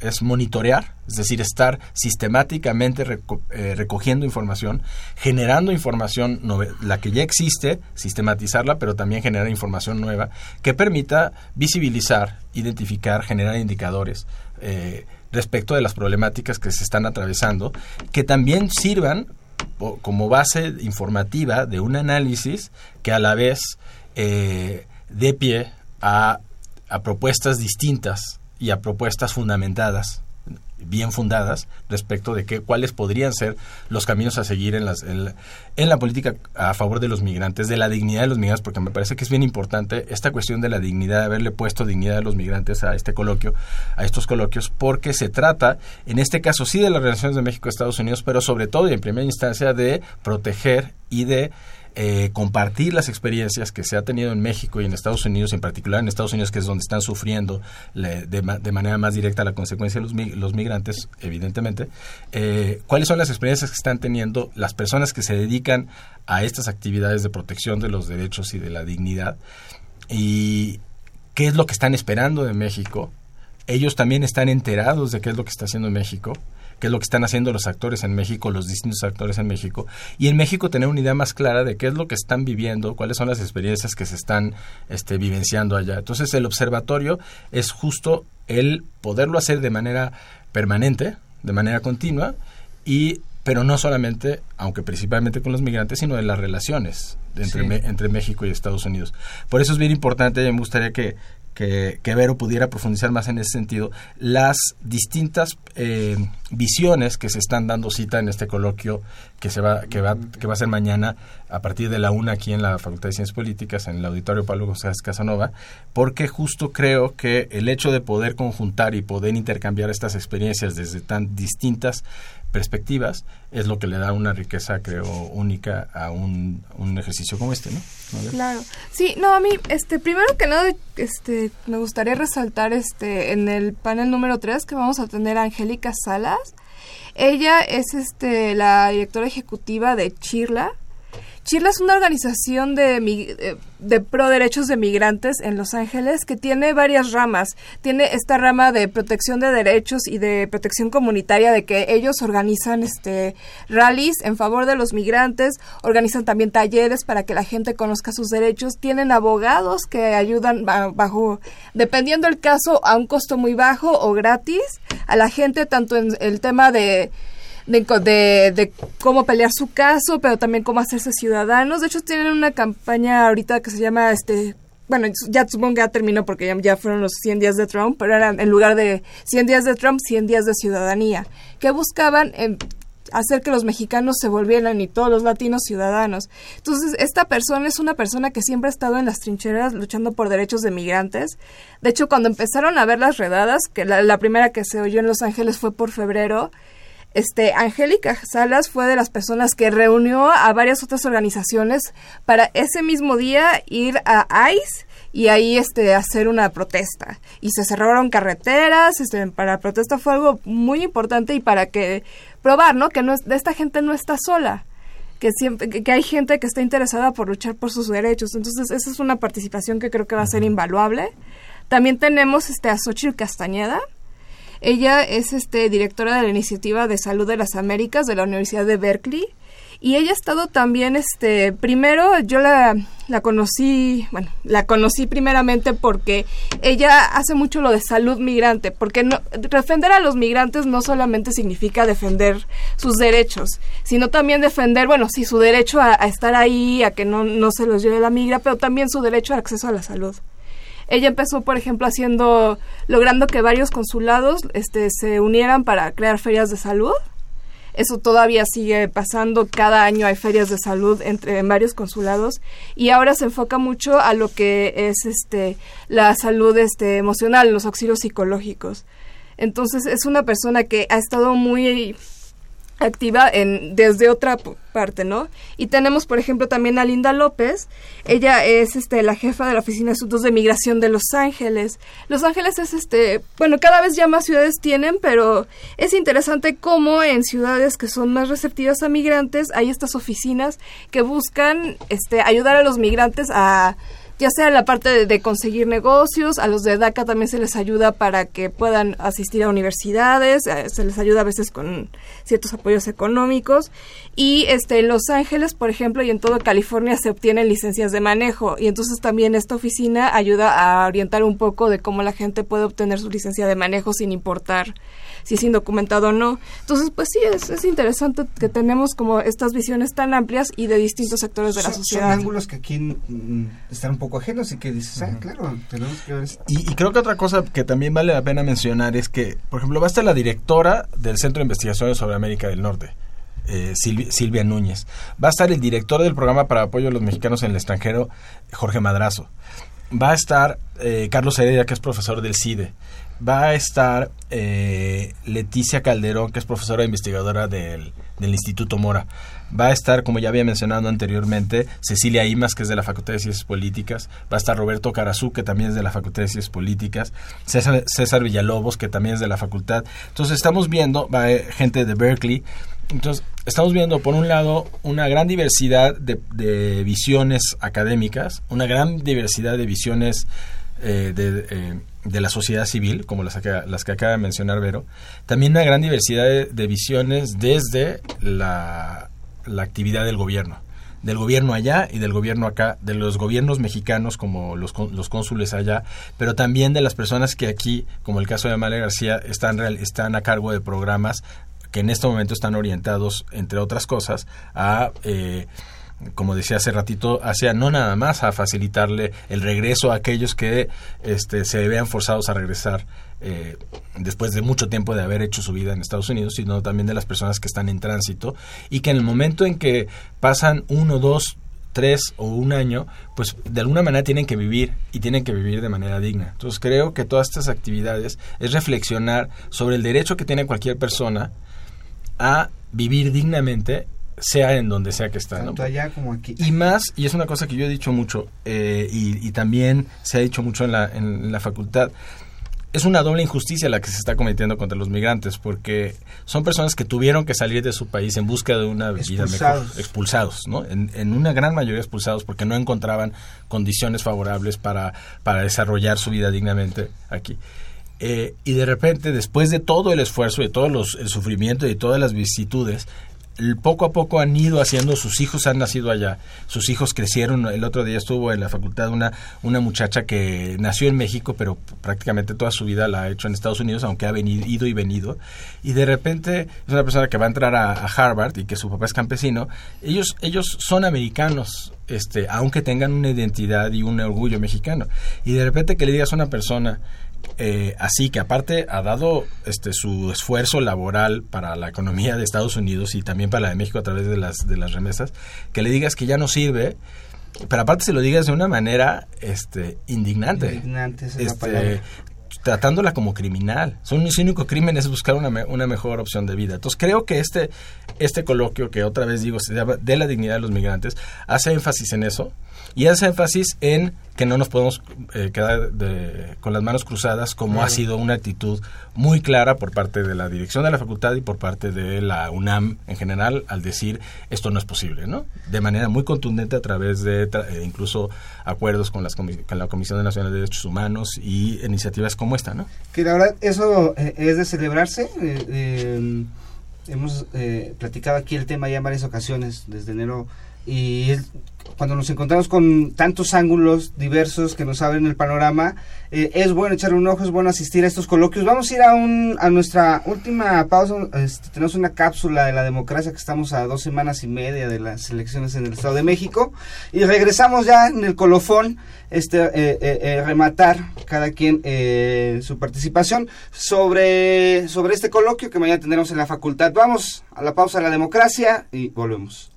es monitorear, es decir, estar sistemáticamente eh, recogiendo información, generando información, la que ya existe, sistematizarla, pero también generar información nueva que permita visibilizar, identificar, generar indicadores. Eh, respecto de las problemáticas que se están atravesando, que también sirvan como base informativa de un análisis que a la vez eh, dé pie a, a propuestas distintas y a propuestas fundamentadas bien fundadas respecto de que, cuáles podrían ser los caminos a seguir en, las, en, la, política a favor de los migrantes, de la dignidad de los migrantes, porque me parece que es bien importante esta cuestión de la dignidad, de haberle puesto dignidad a los migrantes a este coloquio, a estos coloquios, porque se trata, en este caso sí de las relaciones de México-Estados Unidos, pero sobre todo y en primera instancia de proteger y de eh, compartir las experiencias que se ha tenido en México y en Estados Unidos, en particular en Estados Unidos, que es donde están sufriendo de, manera más directa la consecuencia de los, migrantes, evidentemente, eh, cuáles son las experiencias que están teniendo las personas que se dedican a estas actividades de protección de los derechos y de la dignidad y qué es lo que están esperando de México. Ellos también están enterados de qué es lo que está haciendo México qué es lo que están haciendo los actores en México, los distintos actores en México, y en México tener una idea más clara de qué es lo que están viviendo, cuáles son las experiencias que se están este, vivenciando allá. Entonces el observatorio es justo el poderlo hacer de manera permanente, de manera continua, y pero no solamente, aunque principalmente con los migrantes, sino en las relaciones entre, entre México y Estados Unidos. Por eso es bien importante, y me gustaría que, que, que, Vero pudiera profundizar más en ese sentido, las distintas eh, visiones que se están dando cita en este coloquio que se va que va que va a ser mañana a partir de la una aquí en la Facultad de Ciencias Políticas en el auditorio Pablo González Casanova porque justo creo que el hecho de poder conjuntar y poder intercambiar estas experiencias desde tan distintas perspectivas es lo que le da una riqueza creo única a un, un ejercicio como este no claro. Sí no a mí este primero que nada este me gustaría resaltar este en el panel número 3 que vamos a tener a Angélica Salas. Ella es este la directora ejecutiva de Chirla Chirla es una organización de, eh, de pro derechos de migrantes en Los Ángeles que tiene varias ramas. Tiene esta rama de protección de derechos y de protección comunitaria de que ellos organizan este rallies en favor de los migrantes, organizan también talleres para que la gente conozca sus derechos, tienen abogados que ayudan bajo dependiendo el caso a un costo muy bajo o gratis a la gente tanto en el tema de de, cómo pelear su caso, pero también cómo hacerse ciudadanos. De hecho, tienen una campaña ahorita que se llama, este, bueno, ya supongo que ya terminó porque ya, fueron los 100 días de Trump, pero eran en lugar de 100 días de Trump, 100 días de ciudadanía, que buscaban hacer que los mexicanos se volvieran y todos los latinos ciudadanos. Entonces, esta persona es una persona que siempre ha estado en las trincheras luchando por derechos de migrantes. De hecho, cuando empezaron a ver las redadas, que la, la primera que se oyó en Los Ángeles fue por febrero, este, Angélica Salas fue de las personas que reunió a varias otras organizaciones para ese mismo día ir a ICE y ahí este hacer una protesta. Y se cerraron carreteras este para la protesta fue algo muy importante y para que probar no que no es, esta gente no está sola que siempre que, hay gente que está interesada por luchar por sus derechos. Entonces esa es una participación que creo que va a ser invaluable. También tenemos este a Xochitl Castañeda ella es este, directora de la Iniciativa de Salud de las Américas de la Universidad de Berkeley. Y ella ha estado también, este, primero yo la, la conocí, bueno, la conocí primeramente porque ella hace mucho lo de salud migrante, porque no, defender a los migrantes no solamente significa defender sus derechos, sino también defender, bueno, sí, su derecho a, estar ahí, a que no, no se los lleve la migra, pero también su derecho al acceso a la salud. Ella empezó, por ejemplo, haciendo, logrando que varios consulados este, se unieran para crear ferias de salud. Eso todavía sigue pasando. Cada año hay ferias de salud entre varios consulados y ahora se enfoca mucho a lo que es este la salud este emocional, los auxilios psicológicos. Entonces es una persona que ha estado muy activa en desde otra parte, ¿no? Y tenemos, por ejemplo, también a Linda López. Ella es este la jefa de la Oficina de Asuntos de Migración de Los Ángeles. Los Ángeles es este, bueno, cada vez ya más ciudades tienen, pero es interesante cómo en ciudades que son más receptivas a migrantes hay estas oficinas que buscan este ayudar a los migrantes a ya sea la parte de, conseguir negocios, a los de DACA también se les ayuda para que puedan asistir a universidades, eh, se les ayuda a veces con ciertos apoyos económicos. Y este en Los Ángeles, por ejemplo, y en toda California se obtienen licencias de manejo. Y entonces también esta oficina ayuda a orientar un poco de cómo la gente puede obtener su licencia de manejo sin importar si es indocumentado o no. Entonces, pues sí, es, es interesante que tenemos como estas visiones tan amplias y de distintos sectores de la sociedad. Son ángulos que aquí mm, están un poco ajenos y que dices, ah, claro, tenemos que ver y, y, creo que otra cosa que también vale la pena mencionar es que, por ejemplo, va a estar la directora del Centro de Investigaciones sobre América del Norte. Eh, Silvia, Silvia, Núñez. Va a estar el director del programa para apoyo a los mexicanos en el extranjero, Jorge Madrazo. Va a estar eh, Carlos Heredia, que es profesor del CIDE. Va a estar eh, Leticia Calderón, que es profesora investigadora del, del Instituto Mora. Va a estar, como ya había mencionado anteriormente, Cecilia Imas, que es de la Facultad de Ciencias Políticas. Va a estar Roberto Carazú, que también es de la Facultad de Ciencias Políticas. César, César Villalobos, que también es de la facultad. Entonces estamos viendo, va haber gente de Berkeley. Entonces estamos viendo, por un lado, una gran diversidad de, de visiones académicas, una gran diversidad de visiones eh, de, eh, de, la sociedad civil, como las, las, que acaba de mencionar Vero, también una gran diversidad de, visiones desde la, la, actividad del gobierno, del gobierno allá y del gobierno acá, de los gobiernos mexicanos como los, los cónsules allá, pero también de las personas que aquí, como el caso de Amalia García, están, están a cargo de programas que en este momento están orientados, entre otras cosas, a... Eh, como decía hace ratito, hacia no nada más a facilitarle el regreso a aquellos que este, se vean forzados a regresar eh, después de mucho tiempo de haber hecho su vida en Estados Unidos, sino también de las personas que están en tránsito y que en el momento en que pasan uno, dos, tres o un año, pues de alguna manera tienen que vivir y tienen que vivir de manera digna. Entonces creo que todas estas actividades es reflexionar sobre el derecho que tiene cualquier persona a vivir dignamente sea en donde sea que está. Tanto allá como aquí. Y más, y es una cosa que yo he dicho mucho, eh, y, y, también se ha dicho mucho en la, en la facultad, es una doble injusticia la que se está cometiendo contra los migrantes, porque son personas que tuvieron que salir de su país en busca de una vida mejor, expulsados, ¿no? En, en, una gran mayoría expulsados porque no encontraban condiciones favorables para, para desarrollar su vida dignamente aquí. Eh, y de repente, después de todo el esfuerzo, de todo los, el sufrimiento y de todas las vicisitudes, poco a poco han ido haciendo, sus hijos han nacido allá, sus hijos crecieron, el otro día estuvo en la facultad una, una muchacha que nació en México, pero prácticamente toda su vida la ha hecho en Estados Unidos, aunque ha venido, ido y venido, y de repente es una persona que va a entrar a, a Harvard y que su papá es campesino, ellos, ellos son americanos, este, aunque tengan una identidad y un orgullo mexicano, y de repente que le digas a una persona, eh, así que aparte ha dado este su esfuerzo laboral para la economía de Estados Unidos y también para la de México a través de las de las remesas, que le digas que ya no sirve, pero aparte se lo digas de una manera este indignante. Indignante este, tratándola como criminal. Su único crimen es buscar una, una mejor opción de vida. Entonces creo que este, este coloquio, que otra vez digo, se llama de la dignidad de los migrantes, hace énfasis en eso y hace énfasis en que no nos podemos eh, quedar de, con las manos cruzadas, como ha sido una actitud muy clara por parte de la dirección de la facultad y por parte de la UNAM en general al decir esto no es posible, ¿no? De manera muy contundente a través de eh, incluso acuerdos con, las con la Comisión Nacional de Derechos Humanos y iniciativas como esta, ¿no? Que la verdad eso eh, es de celebrarse. hemos platicado aquí el tema ya en varias ocasiones desde enero y cuando nos encontramos con tantos ángulos diversos que nos abren el panorama, eh, es bueno echar un ojo, es bueno asistir a estos coloquios. Vamos a ir a, un, a nuestra última pausa. Este, tenemos una cápsula de la democracia que estamos a dos semanas y media de las elecciones en el Estado de México. Y regresamos ya en el colofón, este, eh, eh, rematar cada quien su participación sobre, sobre este coloquio que mañana tendremos en la facultad. Vamos a la pausa de la democracia y volvemos.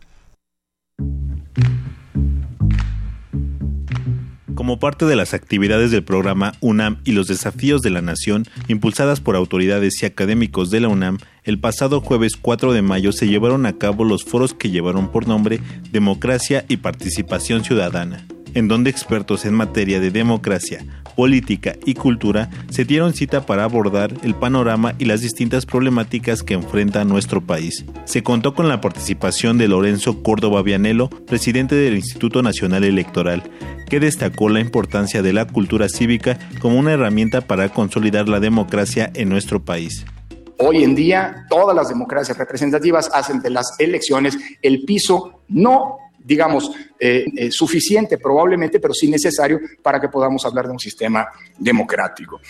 Como parte de las actividades del programa UNAM y los desafíos de la nación, impulsadas por autoridades y académicos de la UNAM, el pasado jueves 4 de mayo se llevaron a cabo los foros que llevaron por nombre Democracia y Participación Ciudadana en donde expertos en materia de democracia, política y cultura se dieron cita para abordar el panorama y las distintas problemáticas que enfrenta nuestro país. Se contó con la participación de Lorenzo Córdoba Vianelo, presidente del Instituto Nacional Electoral, que destacó la importancia de la cultura cívica como una herramienta para consolidar la democracia en nuestro país. Hoy en día, todas las democracias representativas hacen de las elecciones el piso no digamos, eh, eh, suficiente probablemente, pero sí necesario para que podamos hablar de un sistema democrático.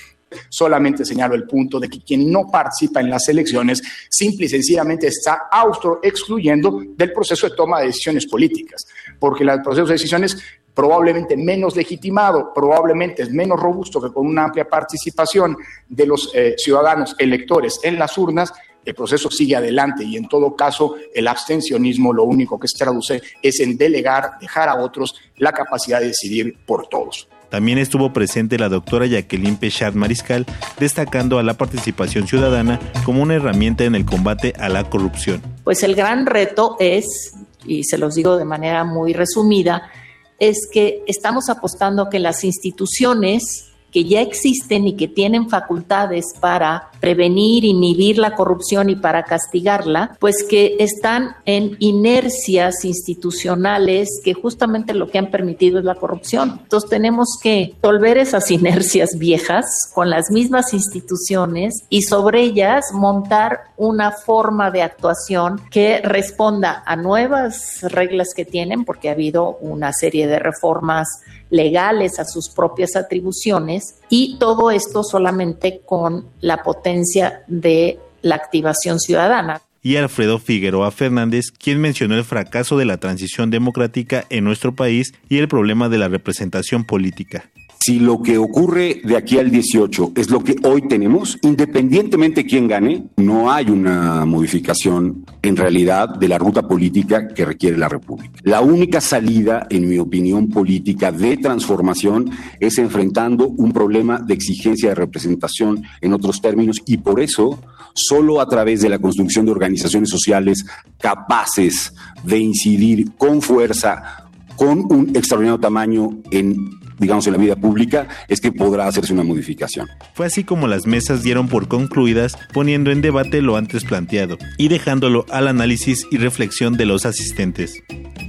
Solamente señalo el punto de que quien no participa en las elecciones simple y sencillamente está auto excluyendo del proceso de toma de decisiones políticas, porque el proceso de decisiones probablemente menos legitimado, probablemente es menos robusto que con una amplia participación de los eh, ciudadanos electores en las urnas, el proceso sigue adelante y en todo caso el abstencionismo lo único que se traduce es en delegar, dejar a otros la capacidad de decidir por todos. También estuvo presente la doctora Jacqueline Pechard Mariscal, destacando a la participación ciudadana como una herramienta en el combate a la corrupción. Pues el gran reto es, y se los digo de manera muy resumida, es que estamos apostando que las instituciones que ya existen y que tienen facultades para prevenir, inhibir la corrupción y para castigarla, pues que están en inercias institucionales que justamente lo que han permitido es la corrupción. Entonces tenemos que volver esas inercias viejas con las mismas instituciones y sobre ellas montar una forma de actuación que responda a nuevas reglas que tienen, porque ha habido una serie de reformas legales a sus propias atribuciones y todo esto solamente con la potencia de la activación ciudadana. Y Alfredo Figueroa Fernández, quien mencionó el fracaso de la transición democrática en nuestro país y el problema de la representación política. Si lo que ocurre de aquí al 18 es lo que hoy tenemos, independientemente quién gane, no hay una modificación en realidad de la ruta política que requiere la República. La única salida, en mi opinión política, de transformación es enfrentando un problema de exigencia de representación en otros términos y por eso solo a través de la construcción de organizaciones sociales capaces de incidir con fuerza, con un extraordinario tamaño en digamos, en la vida pública, es que podrá hacerse una modificación. Fue así como las mesas dieron por concluidas, poniendo en debate lo antes planteado y dejándolo al análisis y reflexión de los asistentes.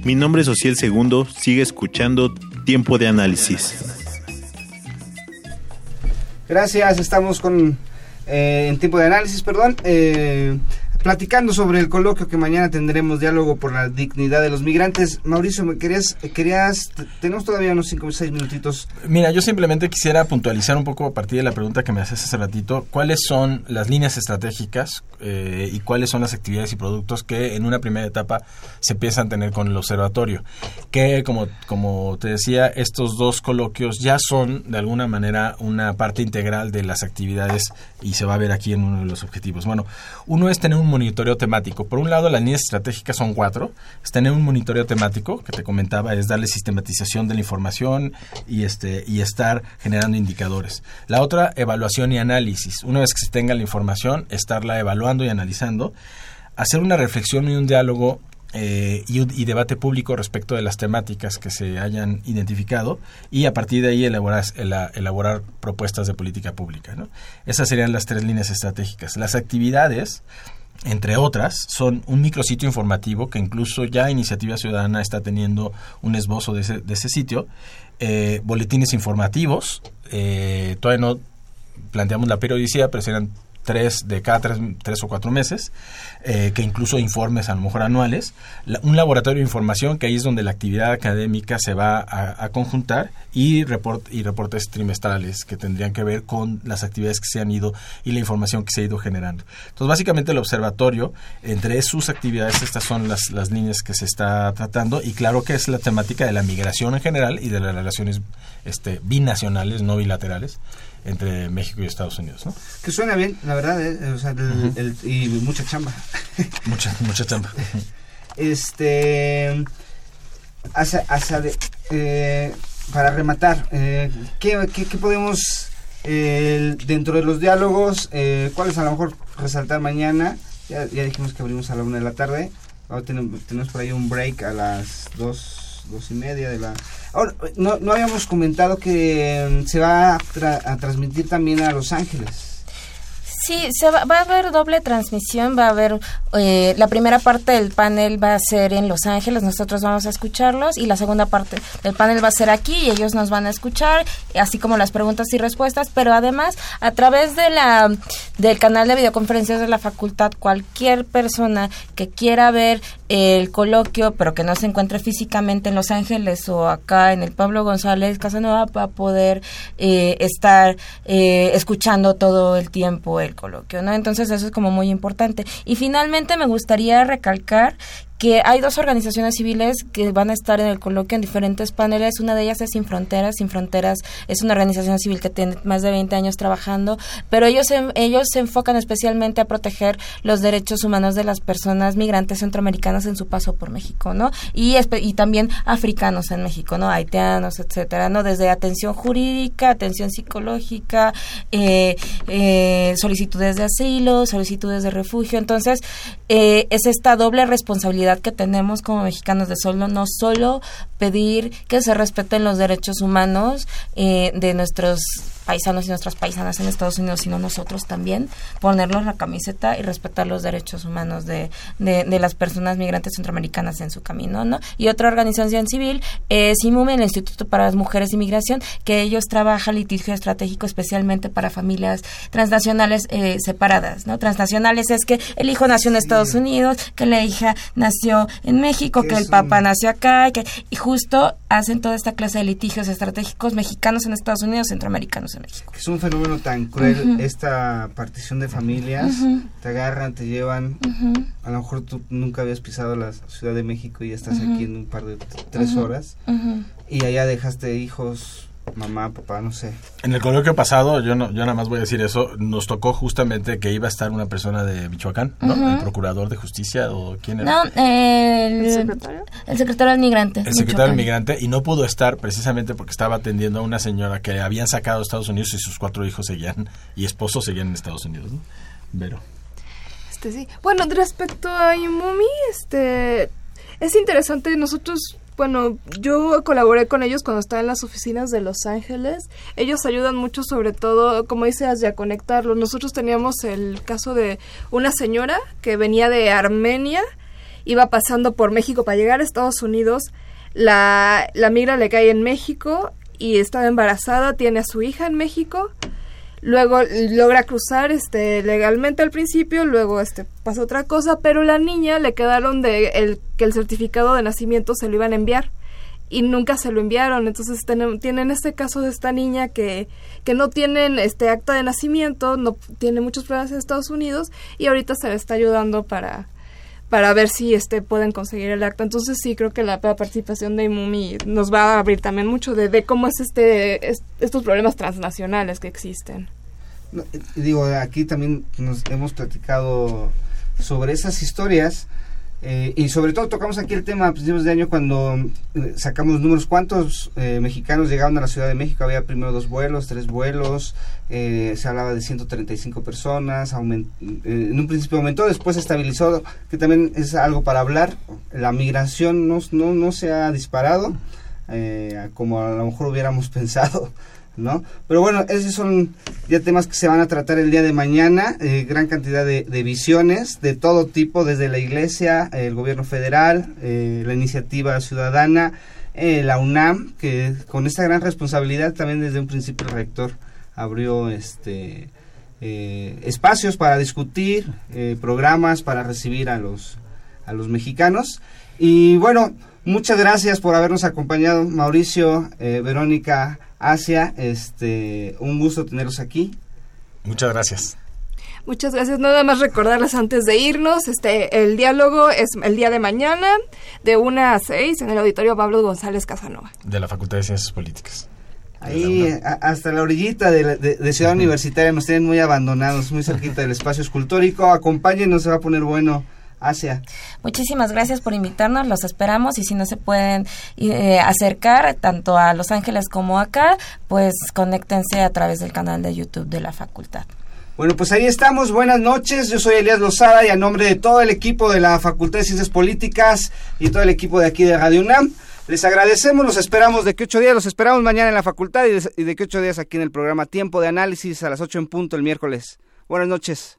Mi nombre es Ociel Segundo, sigue escuchando Tiempo de Análisis. Gracias, estamos con eh, en tiempo de análisis, perdón. Eh, platicando sobre el coloquio que mañana tendremos diálogo por la dignidad de los migrantes. Mauricio, ¿me querías, querías, tenemos todavía unos 5 o 6 minutitos? Mira, yo simplemente quisiera puntualizar un poco a partir de la pregunta que me haces hace ratito, cuáles son las líneas estratégicas eh, y cuáles son las actividades y productos que en una primera etapa se piensan tener con el observatorio. Que, como, como te decía, estos dos coloquios ya son de alguna manera una parte integral de las actividades y se va a ver aquí en uno de los objetivos. Bueno, uno es tener un monitoreo temático. Por un lado, las líneas estratégicas son cuatro. Es tener un monitoreo temático, que te comentaba, es darle sistematización de la información y, este, y estar generando indicadores. La otra, evaluación y análisis. Una vez que se tenga la información, estarla evaluando y analizando. Hacer una reflexión y un diálogo eh, y, debate público respecto de las temáticas que se hayan identificado y a partir de ahí elaborar, elaborar propuestas de política pública. Esas serían las tres líneas estratégicas. Las actividades entre otras, son un micrositio informativo que incluso ya Iniciativa Ciudadana está teniendo un esbozo de ese, de ese sitio, eh, boletines informativos, eh, todavía no planteamos la periodicidad, pero serán tres de cada tres, tres o cuatro meses, eh, que incluso informes a lo mejor anuales, un laboratorio de información que ahí es donde la actividad académica se va a, conjuntar y, report, y reportes trimestrales que tendrían que ver con las actividades que se han ido y la información que se ha ido generando. Entonces, básicamente el observatorio, entre sus actividades, estas son las, las líneas que se está tratando y claro que es la temática de la migración en general y de las relaciones este, binacionales, no bilaterales entre México y Estados Unidos, ¿no? Que suena bien, la verdad, ¿eh? o sea, el, y mucha chamba. mucha, mucha chamba. este, hacia, hacia eh, para rematar, eh, ¿qué, qué, podemos, dentro de los diálogos, cuáles a lo mejor resaltar mañana? Ya, ya dijimos que abrimos a la una de la tarde, ahora tenemos, tenemos por ahí un break a las dos, dos y media de la Ahora, no, no habíamos comentado que mm, se va a, transmitir también a Los Ángeles. Sí, se va, a haber doble transmisión, va a haber, eh, la primera parte del panel va a ser en Los Ángeles, nosotros vamos a escucharlos, y la segunda parte del panel va a ser aquí y ellos nos van a escuchar, así como las preguntas y respuestas, pero además a través de la del canal de videoconferencias de la facultad, cualquier persona que quiera ver el coloquio, pero que no se encuentre físicamente en Los Ángeles o acá en el Pablo González Casanova, va a poder eh, estar eh, escuchando todo el tiempo el coloquio, ¿no? Entonces eso es como muy importante. Y finalmente me gustaría recalcar que hay dos organizaciones civiles que van a estar en el coloquio en diferentes paneles. Una de ellas es Sin Fronteras. Sin Fronteras es una organización civil que tiene más de 20 años trabajando, pero ellos ellos se enfocan especialmente a proteger los derechos humanos de las personas migrantes centroamericanas en su paso por México, ¿no? Y, y también africanos en México, ¿no? Haitianos, etcétera, ¿no? Desde atención jurídica, atención psicológica, eh, eh, solicitudes de asilo, solicitudes de refugio. Entonces, eh, es esta doble responsabilidad que tenemos como mexicanos de solo no solo pedir que se respeten los derechos humanos eh, de nuestros paisanos y nuestras paisanas en Estados Unidos, sino nosotros también, ponernos la camiseta y respetar los derechos humanos de, de, las personas migrantes centroamericanas en su camino, ¿no? Y otra organización civil es IMUME, el Instituto para las Mujeres y Migración, que ellos trabajan litigio estratégico especialmente para familias transnacionales eh, separadas, ¿no? Transnacionales es que el hijo nació en Estados Unidos, que la hija nació en México, que el papá nació acá, que, y justo hacen toda esta clase de litigios estratégicos mexicanos en Estados Unidos, centroamericanos México. Es un fenómeno tan cruel esta partición de familias. Te agarran, te llevan. A lo mejor tú nunca habías pisado la Ciudad de México y ya estás aquí en un par de tres horas. Y allá dejaste hijos mamá, papá, no sé. En el coloquio pasado, yo no, yo nada más voy a decir eso, nos tocó justamente que iba a estar una persona de Michoacán, ¿no? El procurador de justicia o quién era. No, el, secretario. El secretario del migrante. El secretario del migrante y no pudo estar precisamente porque estaba atendiendo a una señora que habían sacado de Estados Unidos y sus cuatro hijos seguían y esposos seguían en Estados Unidos, ¿no? Vero. Este sí. Bueno, respecto a Imumi, este es interesante nosotros bueno, yo colaboré con ellos cuando estaba en las oficinas de Los Ángeles. Ellos ayudan mucho, sobre todo, como dices, a conectarlos. Nosotros teníamos el caso de una señora que venía de Armenia, iba pasando por México para llegar a Estados Unidos. La, la migra le cae en México y estaba embarazada, tiene a su hija en México luego logra cruzar este legalmente al principio, luego este pasa otra cosa, pero la niña le quedaron de el que el certificado de nacimiento se lo iban a enviar y nunca se lo enviaron. Entonces tienen este caso de esta niña que, que no tienen este acta de nacimiento, no tiene muchos problemas en Estados Unidos y ahorita se le está ayudando para para ver si este pueden conseguir el acta. Entonces sí creo que la participación de IMUMI nos va a abrir también mucho de, cómo es este estos problemas transnacionales que existen. Eh, digo, aquí también nos hemos platicado sobre esas historias eh, y sobre todo tocamos aquí el tema a principios de año cuando eh, sacamos números. ¿Cuántos eh, mexicanos llegaron a la Ciudad de México? Había primero dos vuelos, tres vuelos, se hablaba de 135 personas, en un principio aumentó, después se estabilizó, que también es algo para hablar. La migración no, no, no se ha disparado como a lo mejor hubiéramos pensado. ¿No? Pero bueno, esos son ya temas que se van a tratar el día de mañana, eh, gran cantidad de, visiones de todo tipo, desde la Iglesia, el gobierno federal, eh, la iniciativa ciudadana, eh, la UNAM, que con esta gran responsabilidad también desde un principio el rector abrió este espacios para discutir, programas para recibir a los, a los mexicanos. Y bueno, muchas gracias por habernos acompañado, Mauricio, Verónica, Asia, este, un gusto tenerlos aquí. Muchas gracias. Muchas gracias. Nada más recordarles antes de irnos, este, el diálogo es el día de mañana, de 1 a 6, en el auditorio Pablo González Casanova. De la Facultad de Ciencias Políticas. Ahí, hasta la orillita de, Ciudad Universitaria, nos tienen muy abandonados, muy cerquita del espacio escultórico. Acompáñenos, se va a poner bueno. Asia. Muchísimas gracias por invitarnos, los esperamos y si no se pueden eh, acercar tanto a Los Ángeles como acá, pues conéctense a través del canal de YouTube de la facultad. Bueno, pues ahí estamos. Buenas noches. Yo soy Elías Lozada y a nombre de todo el equipo de la Facultad de Ciencias Políticas y todo el equipo de aquí de Radio UNAM, les agradecemos. Los esperamos de que ocho días. Los esperamos mañana en la facultad y de que ocho días aquí en el programa Tiempo de Análisis a las ocho en punto el miércoles. Buenas noches.